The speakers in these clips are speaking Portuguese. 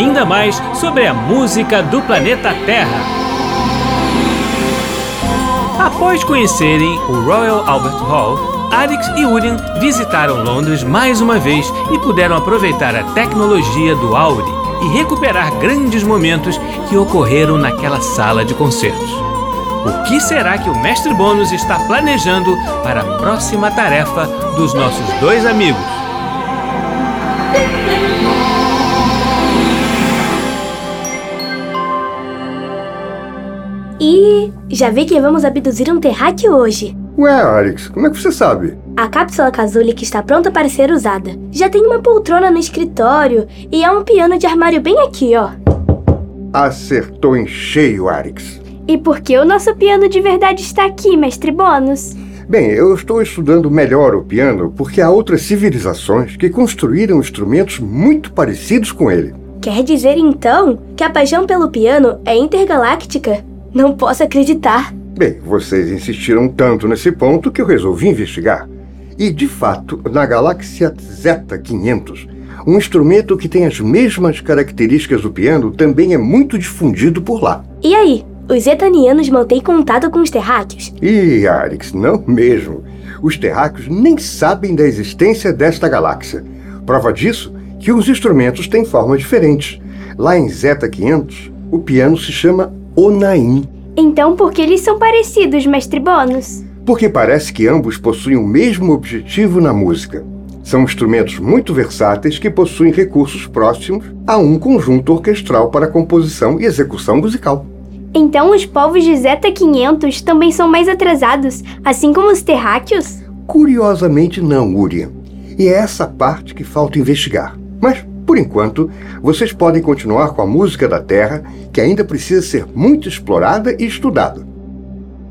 ainda mais sobre a música do planeta Terra. Após conhecerem o Royal Albert Hall, Arix e Urien visitaram Londres mais uma vez e puderam aproveitar a tecnologia do Auri e recuperar grandes momentos que ocorreram naquela sala de concertos. O que será que o Mestre Bônus está planejando para a próxima tarefa dos nossos dois amigos? Já vi que vamos abduzir um terráqueo hoje. Ué, Arix, como é que você sabe? A cápsula Casulic está pronta para ser usada. Já tem uma poltrona no escritório e há um piano de armário bem aqui, ó. Acertou em cheio, Arix. E por que o nosso piano de verdade está aqui, mestre Bônus? Bem, eu estou estudando melhor o piano porque há outras civilizações que construíram instrumentos muito parecidos com ele. Quer dizer então que a paixão pelo piano é intergaláctica? Não posso acreditar. Bem, vocês insistiram tanto nesse ponto que eu resolvi investigar. E, de fato, na galáxia Zeta 500, um instrumento que tem as mesmas características do piano também é muito difundido por lá. E aí, os etanianos mantêm contato com os terráqueos? Ih, Arix, não mesmo. Os terráqueos nem sabem da existência desta galáxia. Prova disso que os instrumentos têm formas diferentes. Lá em Zeta 500, o piano se chama Onaim. Então por que eles são parecidos, mestre Bônus? Porque parece que ambos possuem o mesmo objetivo na música. São instrumentos muito versáteis que possuem recursos próximos a um conjunto orquestral para composição e execução musical. Então os povos de Zeta 500 também são mais atrasados, assim como os terráqueos? Curiosamente não, Urian. E é essa parte que falta investigar. Mas, por enquanto, vocês podem continuar com a música da Terra, que ainda precisa ser muito explorada e estudada.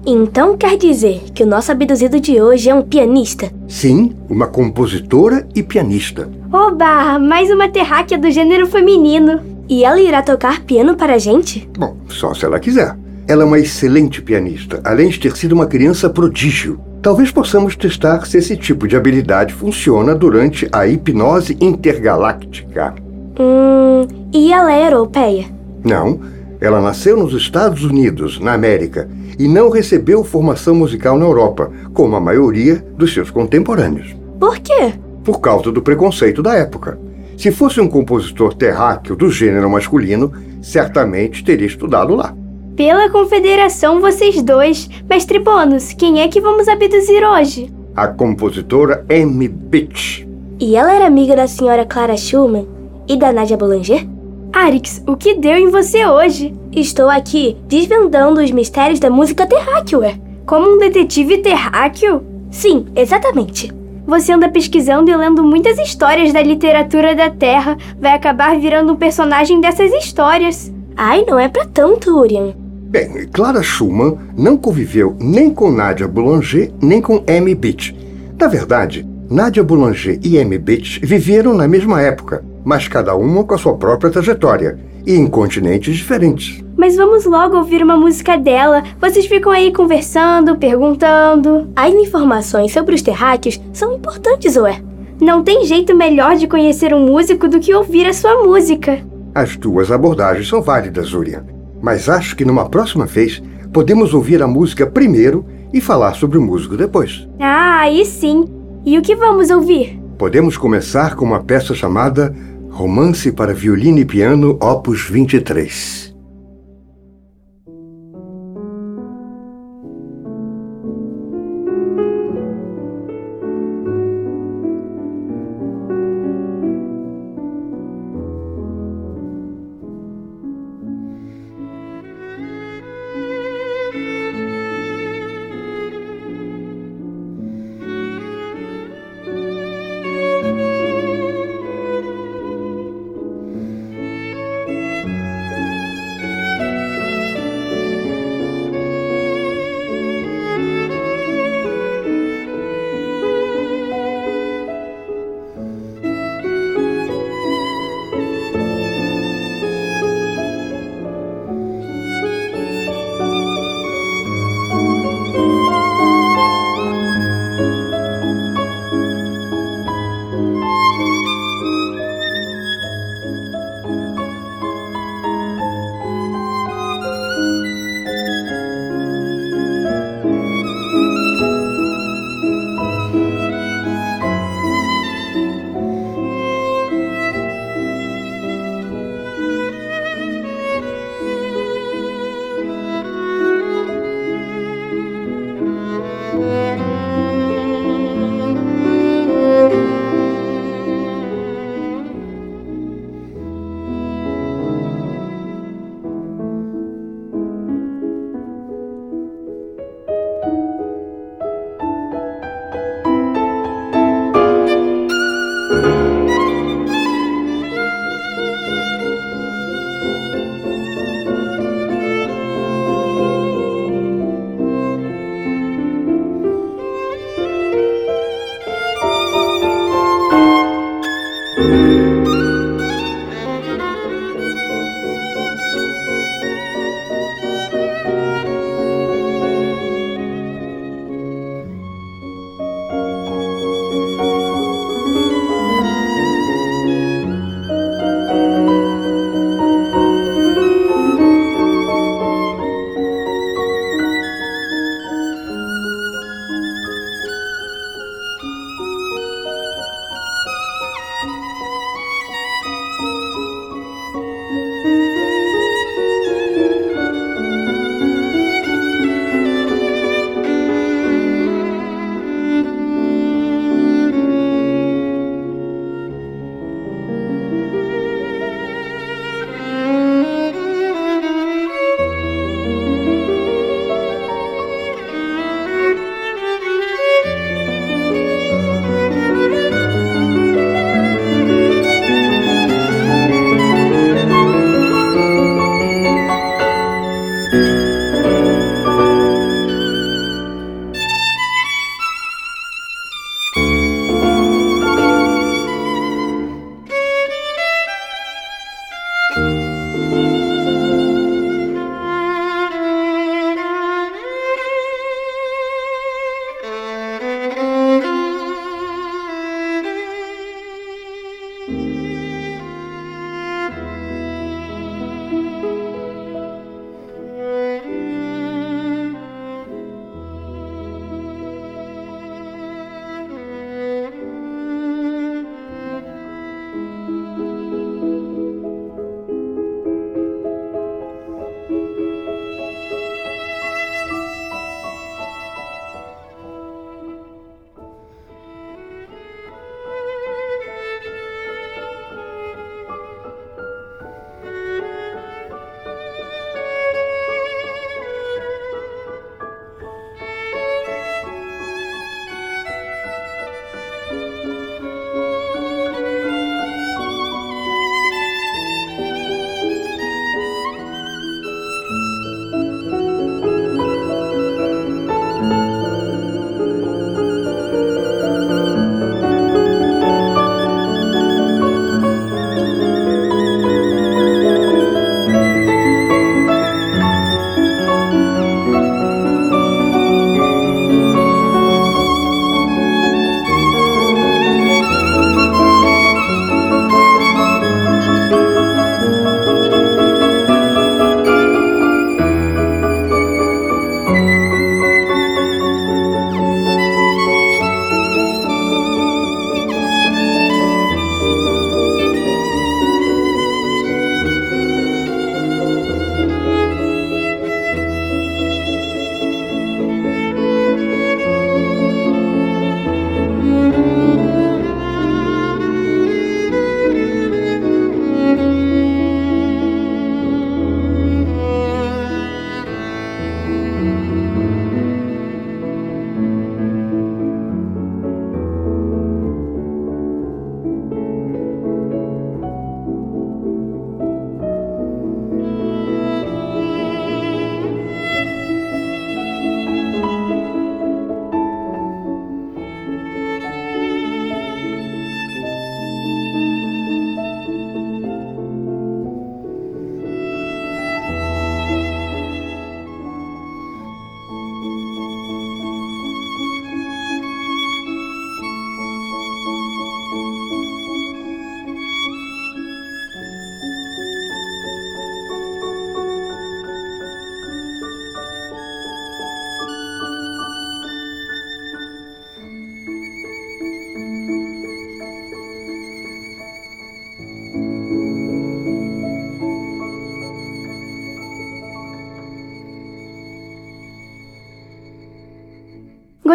Então quer dizer que o nosso abduzido de hoje é um pianista? Sim, uma compositora e pianista. Oba! Mais uma terráquea do gênero feminino. E ela irá tocar piano para a gente? Bom, só se ela quiser. Ela é uma excelente pianista, além de ter sido uma criança prodígio. Talvez possamos testar se esse tipo de habilidade funciona durante a hipnose intergaláctica. Hum. E ela é europeia? Não, ela nasceu nos Estados Unidos, na América, e não recebeu formação musical na Europa, como a maioria dos seus contemporâneos. Por quê? Por causa do preconceito da época. Se fosse um compositor terráqueo do gênero masculino, certamente teria estudado lá. Pela confederação, vocês dois. Mestre Bônus, quem é que vamos abduzir hoje? A compositora Amy Beach. E ela era amiga da senhora Clara Schumann e da Nadia Boulanger? Arix, o que deu em você hoje? Estou aqui desvendando os mistérios da música terráqueo, é? Como um detetive terráqueo? Sim, exatamente. Você anda pesquisando e lendo muitas histórias da literatura da Terra, vai acabar virando um personagem dessas histórias. Ai, não é pra tanto, Urian. Bem, Clara Schumann não conviveu nem com Nadia Boulanger nem com Amy Beach. Na verdade, Nadia Boulanger e Amy Beach viveram na mesma época, mas cada uma com a sua própria trajetória e em continentes diferentes. Mas vamos logo ouvir uma música dela. Vocês ficam aí conversando, perguntando. As informações sobre os terráqueos são importantes, ué. Não tem jeito melhor de conhecer um músico do que ouvir a sua música. As duas abordagens são válidas, Urian. Mas acho que numa próxima vez podemos ouvir a música primeiro e falar sobre o músico depois. Ah, aí sim. E o que vamos ouvir? Podemos começar com uma peça chamada Romance para Violino e Piano, Opus 23.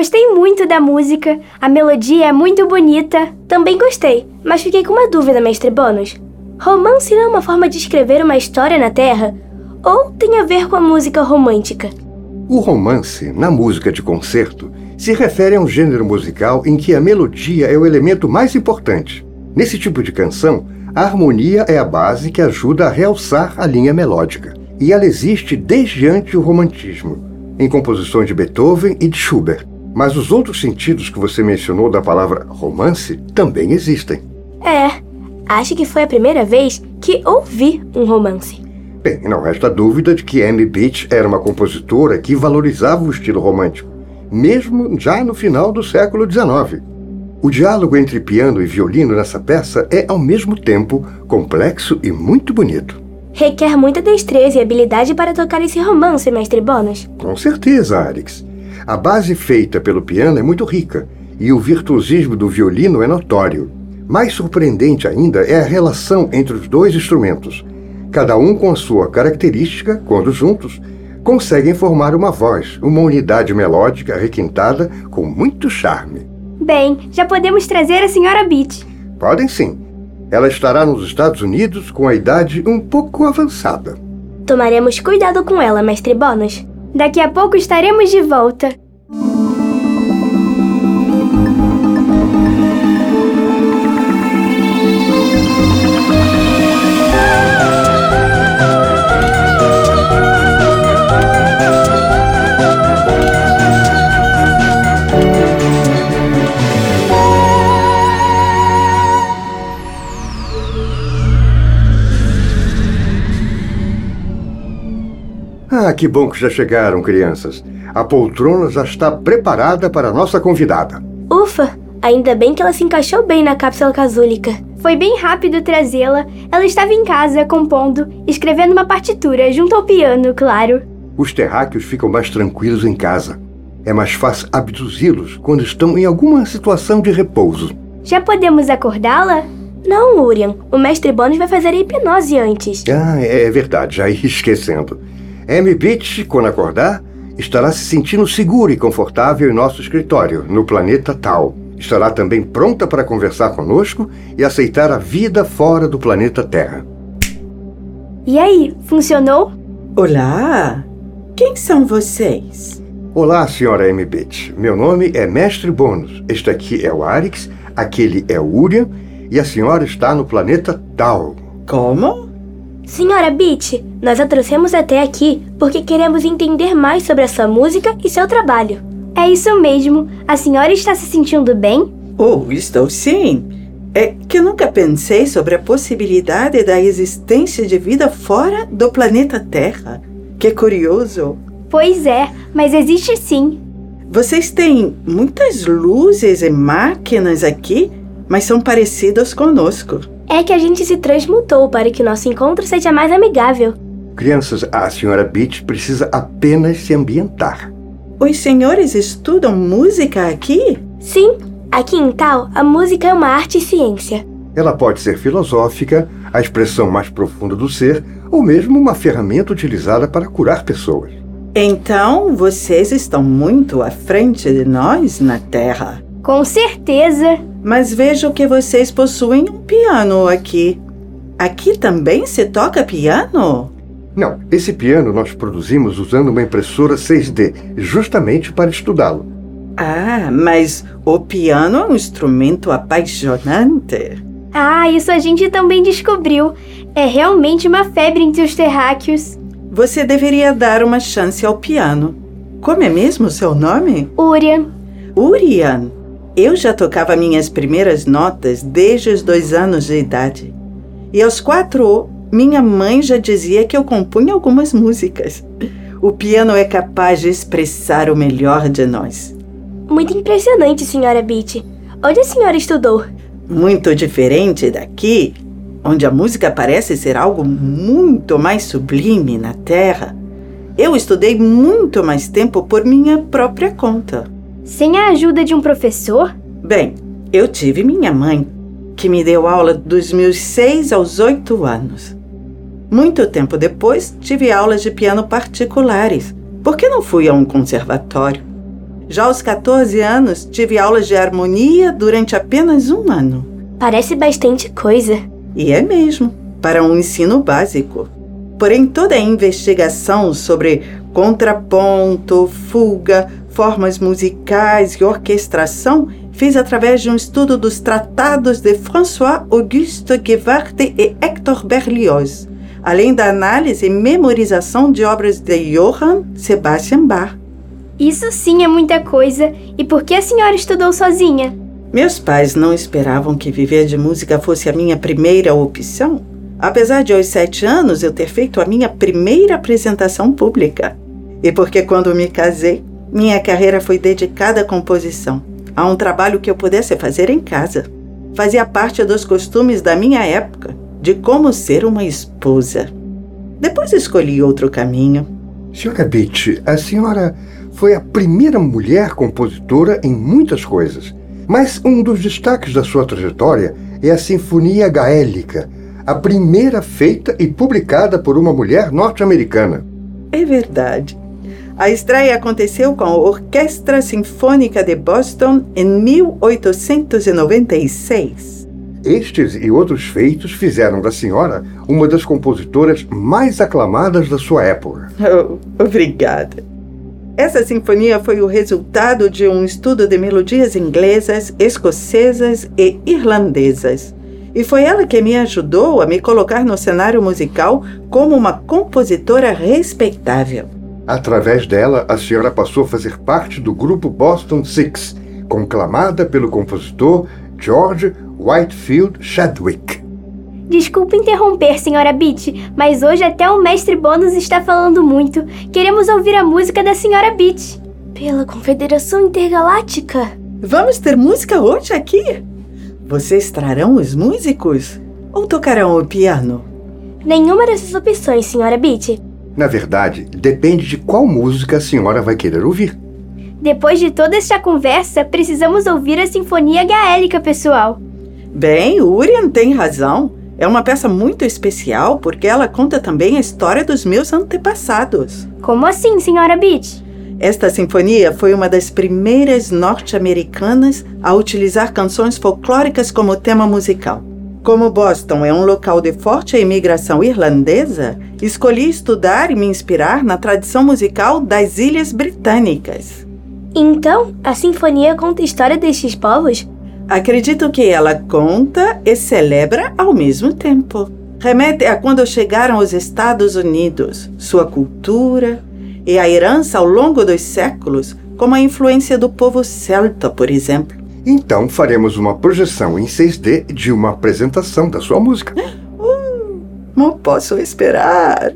Gostei muito da música, a melodia é muito bonita. Também gostei, mas fiquei com uma dúvida, mestre Bônus. Romance não é uma forma de escrever uma história na Terra? Ou tem a ver com a música romântica? O romance, na música de concerto, se refere a um gênero musical em que a melodia é o elemento mais importante. Nesse tipo de canção, a harmonia é a base que ajuda a realçar a linha melódica. E ela existe desde antes o romantismo, em composições de Beethoven e de Schubert. Mas os outros sentidos que você mencionou da palavra romance também existem. É, acho que foi a primeira vez que ouvi um romance. Bem, não resta dúvida de que Amy Beach era uma compositora que valorizava o estilo romântico, mesmo já no final do século XIX. O diálogo entre piano e violino nessa peça é, ao mesmo tempo, complexo e muito bonito. Requer muita destreza e habilidade para tocar esse romance, mestre Bônus. Com certeza, Alex. A base feita pelo piano é muito rica e o virtuosismo do violino é notório. Mais surpreendente ainda é a relação entre os dois instrumentos, cada um com a sua característica, quando juntos, conseguem formar uma voz, uma unidade melódica requintada com muito charme. Bem, já podemos trazer a senhora Beach. Podem sim. Ela estará nos Estados Unidos com a idade um pouco avançada. Tomaremos cuidado com ela, mestre Bônus. Daqui a pouco estaremos de volta. Ah, que bom que já chegaram, crianças. A poltrona já está preparada para a nossa convidada. Ufa! Ainda bem que ela se encaixou bem na cápsula casúlica. Foi bem rápido trazê-la. Ela estava em casa, compondo, escrevendo uma partitura, junto ao piano, claro. Os terráqueos ficam mais tranquilos em casa. É mais fácil abduzi-los quando estão em alguma situação de repouso. Já podemos acordá-la? Não, Urian. O mestre Bônus vai fazer a hipnose antes. Ah, é verdade, já ia esquecendo. M. Beach, quando acordar, estará se sentindo seguro e confortável em nosso escritório, no planeta Tal. Estará também pronta para conversar conosco e aceitar a vida fora do planeta Terra. E aí, funcionou? Olá! Quem são vocês? Olá, senhora M. Beach. Meu nome é Mestre Bônus. Este aqui é o Arix, aquele é o Urian e a senhora está no planeta Tal. Como? Senhora Beach, nós a trouxemos até aqui porque queremos entender mais sobre a sua música e seu trabalho. É isso mesmo. A senhora está se sentindo bem? Oh, estou sim. É que eu nunca pensei sobre a possibilidade da existência de vida fora do planeta Terra. Que curioso. Pois é, mas existe sim. Vocês têm muitas luzes e máquinas aqui, mas são parecidas conosco. É que a gente se transmutou para que nosso encontro seja mais amigável. Crianças, a senhora Beach precisa apenas se ambientar. Os senhores estudam música aqui? Sim, aqui em Tal, a música é uma arte e ciência. Ela pode ser filosófica, a expressão mais profunda do ser, ou mesmo uma ferramenta utilizada para curar pessoas. Então, vocês estão muito à frente de nós na Terra. Com certeza. Mas vejo que vocês possuem um piano aqui. Aqui também se toca piano? Não, esse piano nós produzimos usando uma impressora 6D, justamente para estudá-lo. Ah, mas o piano é um instrumento apaixonante. Ah, isso a gente também descobriu. É realmente uma febre entre os terráqueos. Você deveria dar uma chance ao piano. Como é mesmo seu nome? Urian. Urian. Eu já tocava minhas primeiras notas desde os dois anos de idade. E aos quatro minha mãe já dizia que eu compunha algumas músicas. O piano é capaz de expressar o melhor de nós. Muito impressionante, senhora Beach. Onde a senhora estudou? Muito diferente daqui, onde a música parece ser algo muito mais sublime na Terra. Eu estudei muito mais tempo por minha própria conta. Sem a ajuda de um professor? Bem, eu tive minha mãe, que me deu aula dos meus seis aos oito anos. Muito tempo depois, tive aulas de piano particulares, porque não fui a um conservatório. Já aos 14 anos, tive aulas de harmonia durante apenas um ano. Parece bastante coisa. E é mesmo, para um ensino básico. Porém, toda a investigação sobre contraponto, fuga, formas musicais e orquestração fiz através de um estudo dos tratados de François Auguste Gewarte e Hector Berlioz, além da análise e memorização de obras de Johann Sebastian Bach. Isso sim é muita coisa. E por que a senhora estudou sozinha? Meus pais não esperavam que viver de música fosse a minha primeira opção, apesar de aos sete anos eu ter feito a minha primeira apresentação pública. E porque quando me casei, minha carreira foi dedicada à composição, a um trabalho que eu pudesse fazer em casa. Fazia parte dos costumes da minha época de como ser uma esposa. Depois escolhi outro caminho. Senhora Beach, a senhora foi a primeira mulher compositora em muitas coisas. Mas um dos destaques da sua trajetória é a Sinfonia Gaélica, a primeira feita e publicada por uma mulher norte-americana. É verdade. A estreia aconteceu com a Orquestra Sinfônica de Boston em 1896. Estes e outros feitos fizeram da senhora uma das compositoras mais aclamadas da sua época. Oh, obrigada. Essa sinfonia foi o resultado de um estudo de melodias inglesas, escocesas e irlandesas. E foi ela que me ajudou a me colocar no cenário musical como uma compositora respeitável. Através dela, a senhora passou a fazer parte do grupo Boston Six, conclamada pelo compositor George Whitefield Chadwick. Desculpe interromper, senhora Beach, mas hoje até o mestre Bônus está falando muito. Queremos ouvir a música da senhora Beach. Pela Confederação Intergaláctica. Vamos ter música hoje aqui? Vocês trarão os músicos? Ou tocarão o piano? Nenhuma dessas opções, senhora Beach. Na verdade, depende de qual música a senhora vai querer ouvir. Depois de toda esta conversa, precisamos ouvir a Sinfonia Gaélica, pessoal. Bem, Urian tem razão. É uma peça muito especial porque ela conta também a história dos meus antepassados. Como assim, senhora Beach? Esta sinfonia foi uma das primeiras norte-americanas a utilizar canções folclóricas como tema musical. Como Boston é um local de forte imigração irlandesa, escolhi estudar e me inspirar na tradição musical das Ilhas Britânicas. Então, a sinfonia conta a história destes povos? Acredito que ela conta e celebra ao mesmo tempo. Remete a quando chegaram aos Estados Unidos, sua cultura e a herança ao longo dos séculos, como a influência do povo celta, por exemplo. Então faremos uma projeção em 6D de uma apresentação da sua música. Uh, não posso esperar.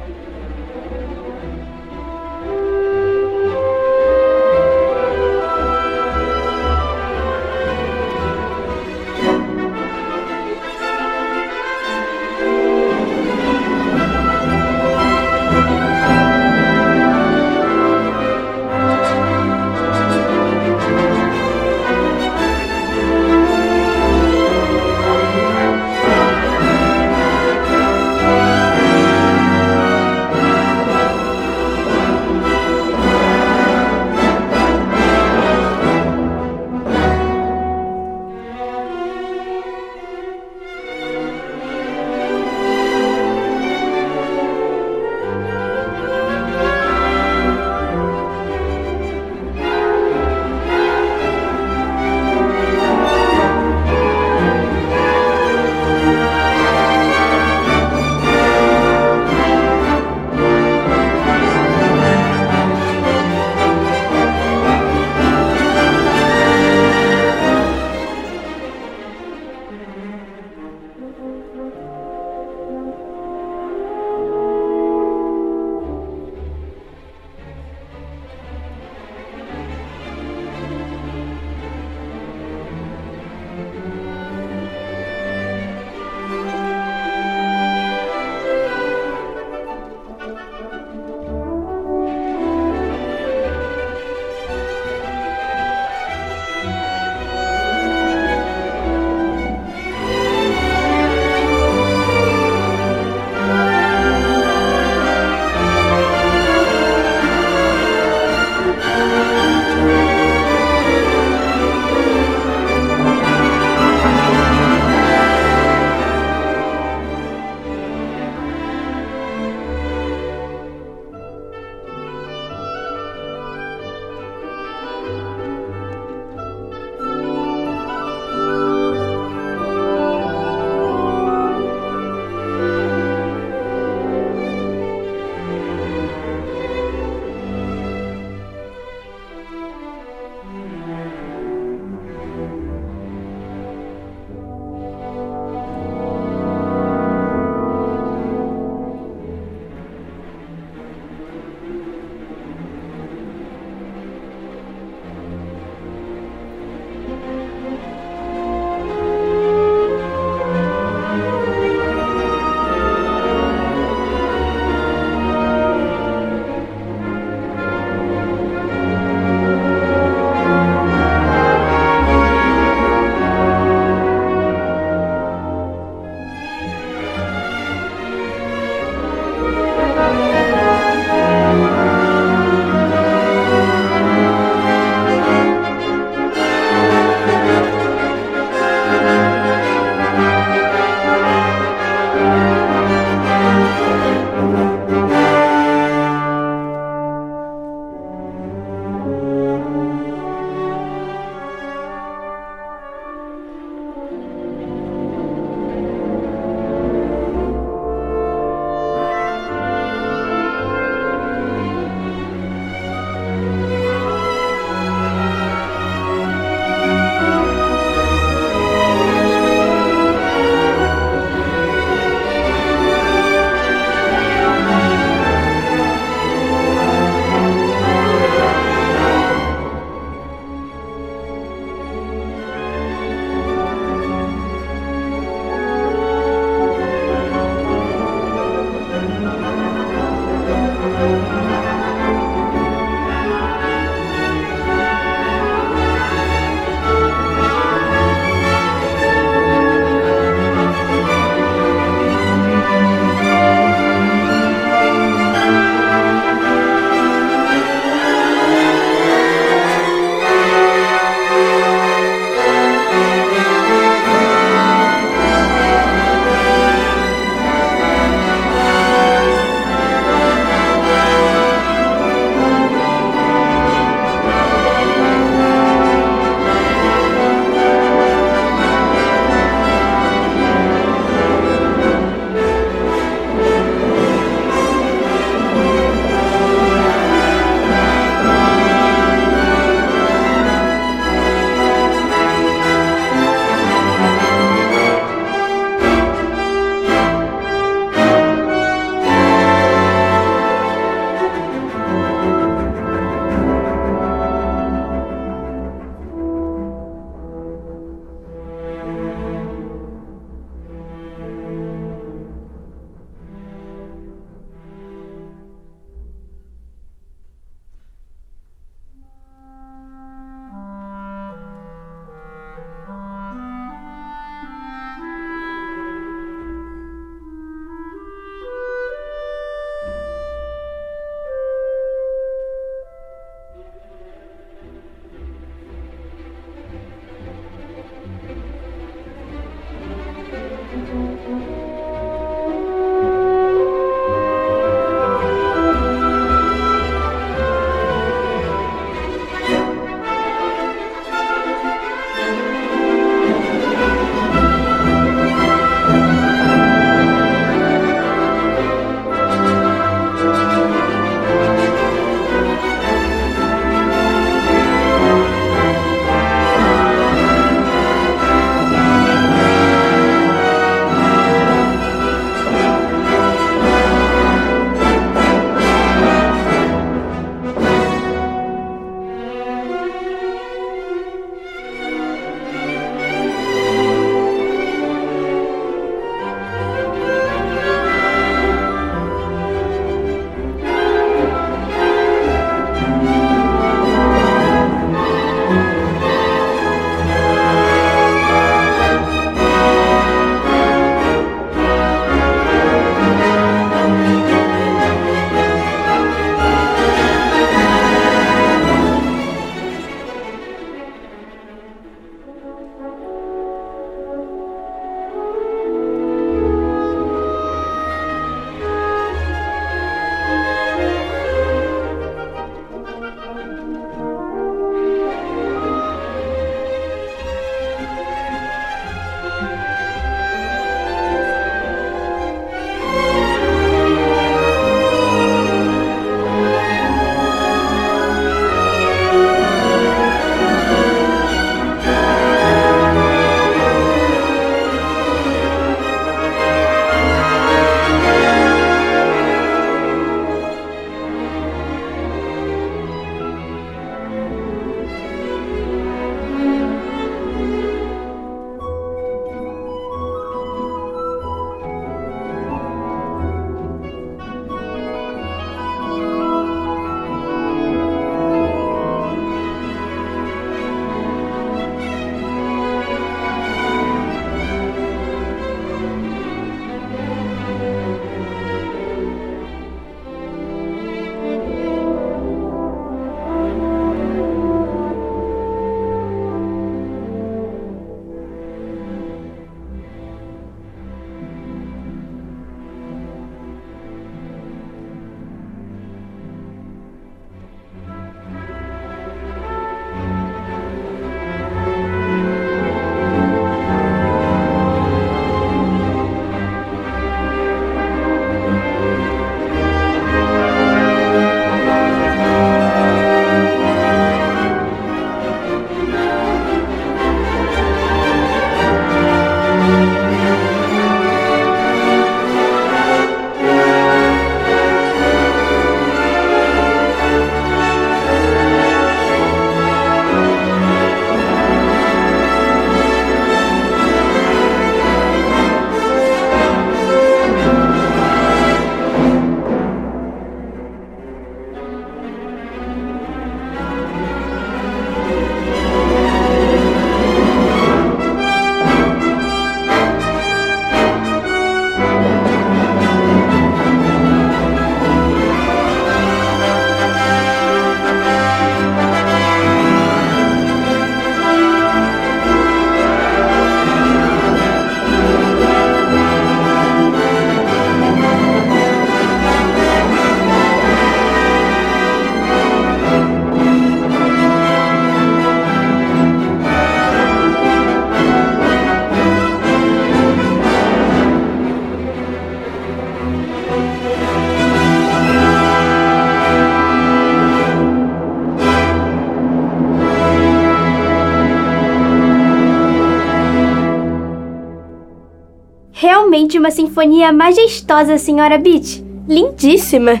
Realmente uma sinfonia majestosa, senhora Beach. Lindíssima.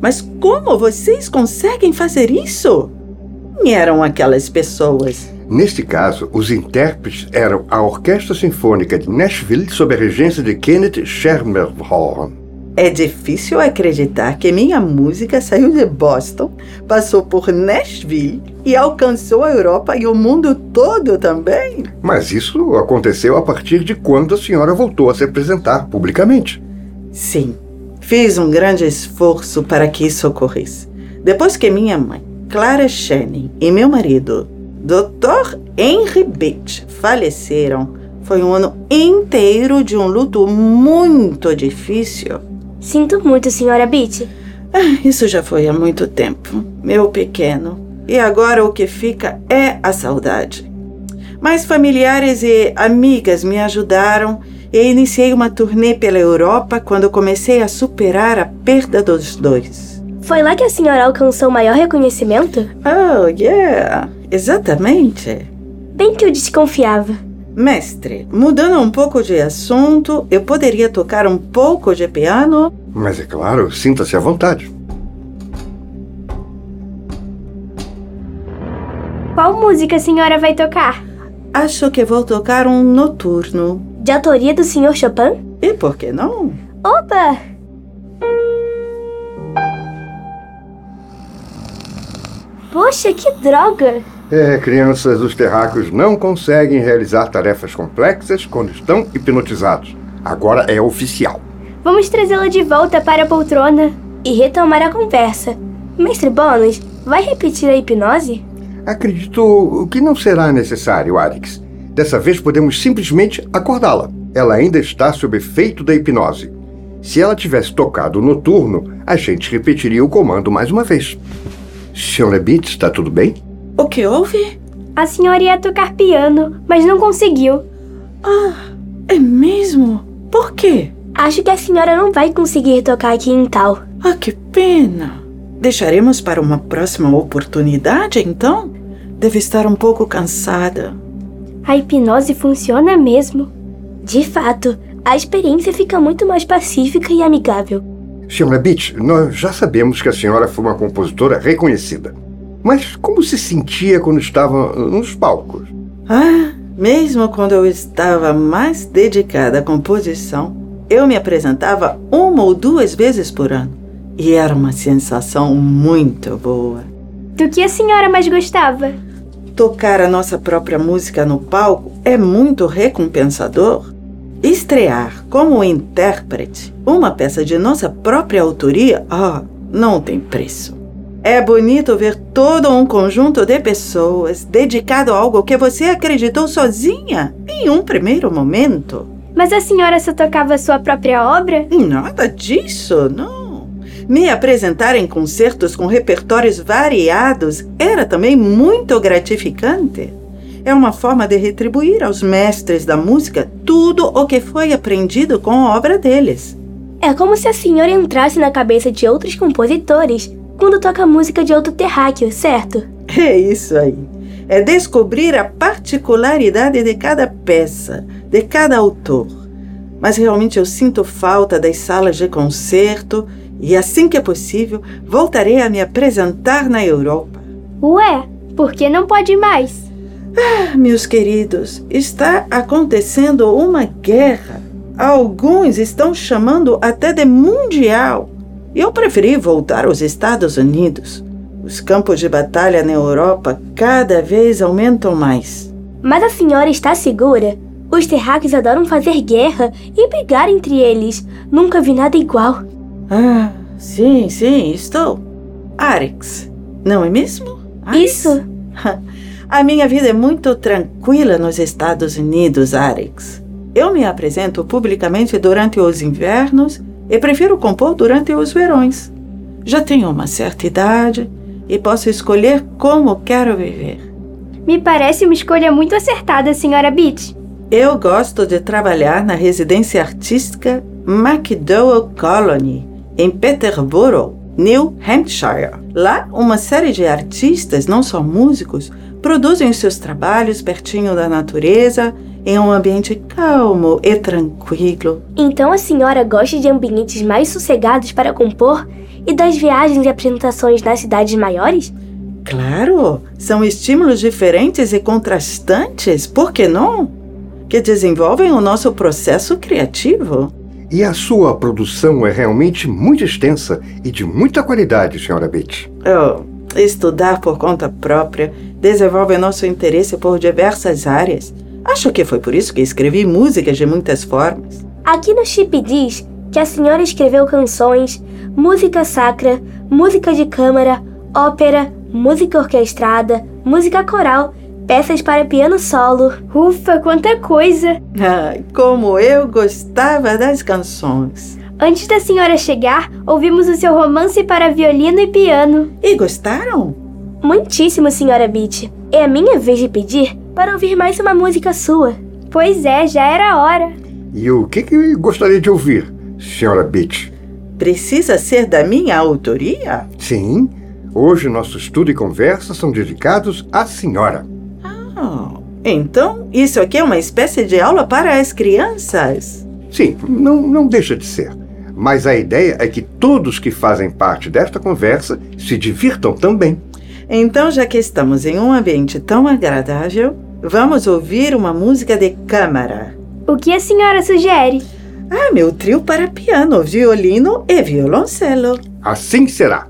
Mas como vocês conseguem fazer isso? Quem eram aquelas pessoas? Neste caso, os intérpretes eram a Orquestra Sinfônica de Nashville sob a regência de Kenneth Schermerhorn. É difícil acreditar que minha música saiu de Boston, passou por Nashville e alcançou a Europa e o mundo todo também. Mas isso aconteceu a partir de quando a senhora voltou a se apresentar publicamente. Sim, fiz um grande esforço para que isso ocorresse. Depois que minha mãe, Clara Channing, e meu marido, Dr. Henry Beach, faleceram, foi um ano inteiro de um luto muito difícil. Sinto muito, senhora Beach. Ah, isso já foi há muito tempo, meu pequeno. E agora o que fica é a saudade. Mas familiares e amigas me ajudaram e iniciei uma turnê pela Europa quando comecei a superar a perda dos dois. Foi lá que a senhora alcançou maior reconhecimento? Oh, yeah! Exatamente. Bem que eu desconfiava. Mestre, mudando um pouco de assunto, eu poderia tocar um pouco de piano? Mas é claro, sinta-se à vontade. Qual música a senhora vai tocar? Acho que vou tocar um noturno. De autoria do Sr. Chopin? E por que não? Opa! Poxa, que droga! É, crianças, os terráqueos não conseguem realizar tarefas complexas quando estão hipnotizados. Agora é oficial. Vamos trazê-la de volta para a poltrona e retomar a conversa. Mestre Bônus, vai repetir a hipnose? Acredito que não será necessário, Arix. Dessa vez podemos simplesmente acordá-la. Ela ainda está sob efeito da hipnose. Se ela tivesse tocado noturno, a gente repetiria o comando mais uma vez. Senhora Beats, está tudo bem? O que houve? A senhora ia tocar piano, mas não conseguiu. Ah, é mesmo? Por quê? Acho que a senhora não vai conseguir tocar aqui em tal. Ah, que pena. Deixaremos para uma próxima oportunidade, então? Deve estar um pouco cansada. A hipnose funciona mesmo. De fato, a experiência fica muito mais pacífica e amigável. Senhora Beach, nós já sabemos que a senhora foi uma compositora reconhecida. Mas como se sentia quando estava nos palcos? Ah, mesmo quando eu estava mais dedicada à composição, eu me apresentava uma ou duas vezes por ano. E era uma sensação muito boa. Do que a senhora mais gostava? Tocar a nossa própria música no palco é muito recompensador. Estrear como intérprete uma peça de nossa própria autoria, ah, não tem preço. É bonito ver todo um conjunto de pessoas dedicado a algo que você acreditou sozinha em um primeiro momento. Mas a senhora só tocava sua própria obra? Nada disso, não. Me apresentar em concertos com repertórios variados era também muito gratificante. É uma forma de retribuir aos mestres da música tudo o que foi aprendido com a obra deles. É como se a senhora entrasse na cabeça de outros compositores quando toca música de outro terráqueo, certo? É isso aí. É descobrir a particularidade de cada peça, de cada autor. Mas realmente eu sinto falta das salas de concerto e, assim que é possível, voltarei a me apresentar na Europa. Ué, por que não pode mais? Ah, meus queridos, está acontecendo uma guerra. Alguns estão chamando até de mundial. Eu preferi voltar aos Estados Unidos. Os campos de batalha na Europa cada vez aumentam mais. Mas a senhora está segura? Os terráqueos adoram fazer guerra e brigar entre eles. Nunca vi nada igual. Ah, sim, sim, estou. Arix, não é mesmo? Arix? Isso. A minha vida é muito tranquila nos Estados Unidos, Arix. Eu me apresento publicamente durante os invernos e prefiro compor durante os verões. Já tenho uma certa idade e posso escolher como quero viver. Me parece uma escolha muito acertada, senhora Beach. Eu gosto de trabalhar na residência artística MacDowell Colony, em Peterborough, New Hampshire. Lá, uma série de artistas, não só músicos, produzem seus trabalhos pertinho da natureza em um ambiente calmo e tranquilo. Então a senhora gosta de ambientes mais sossegados para compor e das viagens e apresentações nas cidades maiores? Claro, são estímulos diferentes e contrastantes, por que não? Que desenvolvem o nosso processo criativo. E a sua produção é realmente muito extensa e de muita qualidade, senhora Betty. Oh, estudar por conta própria desenvolve nosso interesse por diversas áreas. Acho que foi por isso que escrevi músicas de muitas formas. Aqui no chip diz que a senhora escreveu canções, música sacra, música de câmara, ópera, música orquestrada, música coral, peças para piano solo. Ufa, quanta coisa! Ai, como eu gostava das canções. Antes da senhora chegar, ouvimos o seu romance para violino e piano. E gostaram? Muitíssimo, senhora Beach. É a minha vez de pedir para ouvir mais uma música sua. Pois é, já era a hora. E o que, que gostaria de ouvir, senhora Beach? Precisa ser da minha autoria? Sim. Hoje nosso estudo e conversa são dedicados à senhora. Ah, então isso aqui é uma espécie de aula para as crianças? Sim, não, não deixa de ser. Mas a ideia é que todos que fazem parte desta conversa se divirtam também. Então, já que estamos em um ambiente tão agradável, vamos ouvir uma música de câmara. O que a senhora sugere? Ah, meu trio para piano, violino e violoncelo. Assim será.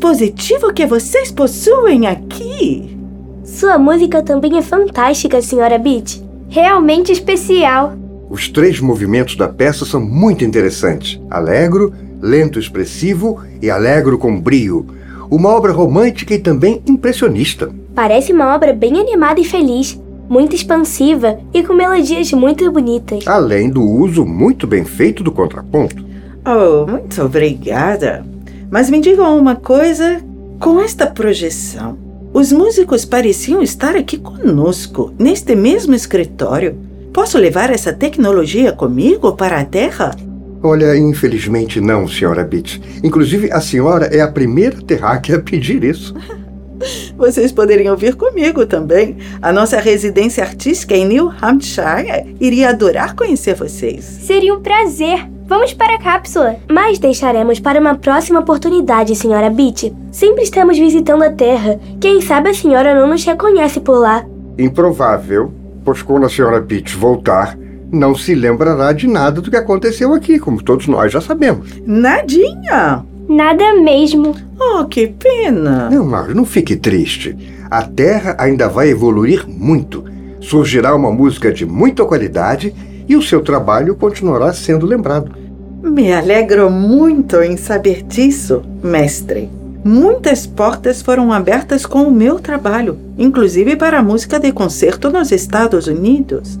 Dispositivo que vocês possuem aqui! Sua música também é fantástica, senhora Beach. Realmente especial. Os três movimentos da peça são muito interessantes: alegro, lento expressivo e alegro com brio. Uma obra romântica e também impressionista. Parece uma obra bem animada e feliz, muito expansiva e com melodias muito bonitas. Além do uso muito bem feito do contraponto. Oh, muito obrigada. Mas me digam uma coisa: com esta projeção, os músicos pareciam estar aqui conosco, neste mesmo escritório. Posso levar essa tecnologia comigo para a Terra? Olha, infelizmente não, senhora Beach. Inclusive, a senhora é a primeira terráquea a pedir isso. Vocês poderiam vir comigo também. A nossa residência artística em New Hampshire iria adorar conhecer vocês. Seria um prazer. Vamos para a cápsula. Mas deixaremos para uma próxima oportunidade, senhora Beach. Sempre estamos visitando a Terra. Quem sabe a senhora não nos reconhece por lá. Improvável, pois quando a senhora Beach voltar, não se lembrará de nada do que aconteceu aqui, como todos nós já sabemos. Nadinha! Nada mesmo. Oh, que pena! Não, mas não fique triste. A Terra ainda vai evoluir muito. Surgirá uma música de muita qualidade e o seu trabalho continuará sendo lembrado. Me alegro muito em saber disso, mestre. Muitas portas foram abertas com o meu trabalho, inclusive para a música de concerto nos Estados Unidos.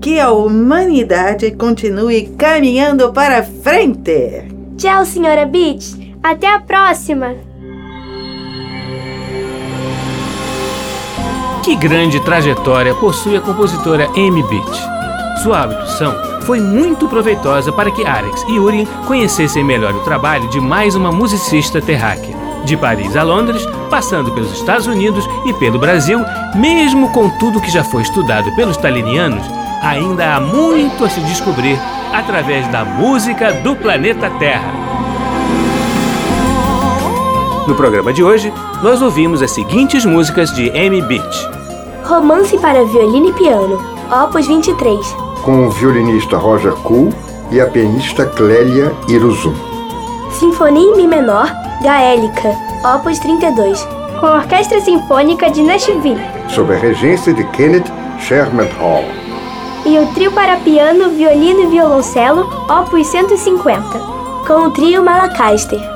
Que a humanidade continue caminhando para frente! Tchau, senhora Beach. Até a próxima! Que grande trajetória possui a compositora Amy Beach. Sua abdução foi muito proveitosa para que Alex e Urien conhecessem melhor o trabalho de mais uma musicista terráquea. De Paris a Londres, passando pelos Estados Unidos e pelo Brasil, mesmo com tudo que já foi estudado pelos talinianos, ainda há muito a se descobrir através da música do planeta Terra. No programa de hoje, nós ouvimos as seguintes músicas de Amy Beach: Romance para violino e piano, Opus 23. Com o violinista Roger Kuhl e a pianista Clélia Iruzum. Sinfonia em Mi menor, Gaélica, Opus 32. Com a Orquestra Sinfônica de Nashville. Sob a regência de Kenneth Sherman Hall. E o trio para piano, violino e violoncelo, Opus 150. Com o trio Malacaster.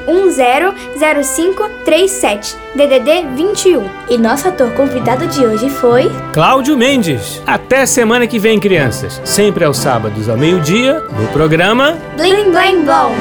997100537 DDD 21. E nosso ator convidado de hoje foi Cláudio Mendes. Até semana que vem, crianças. Sempre aos sábados ao meio-dia, no programa Bling Bling Blom.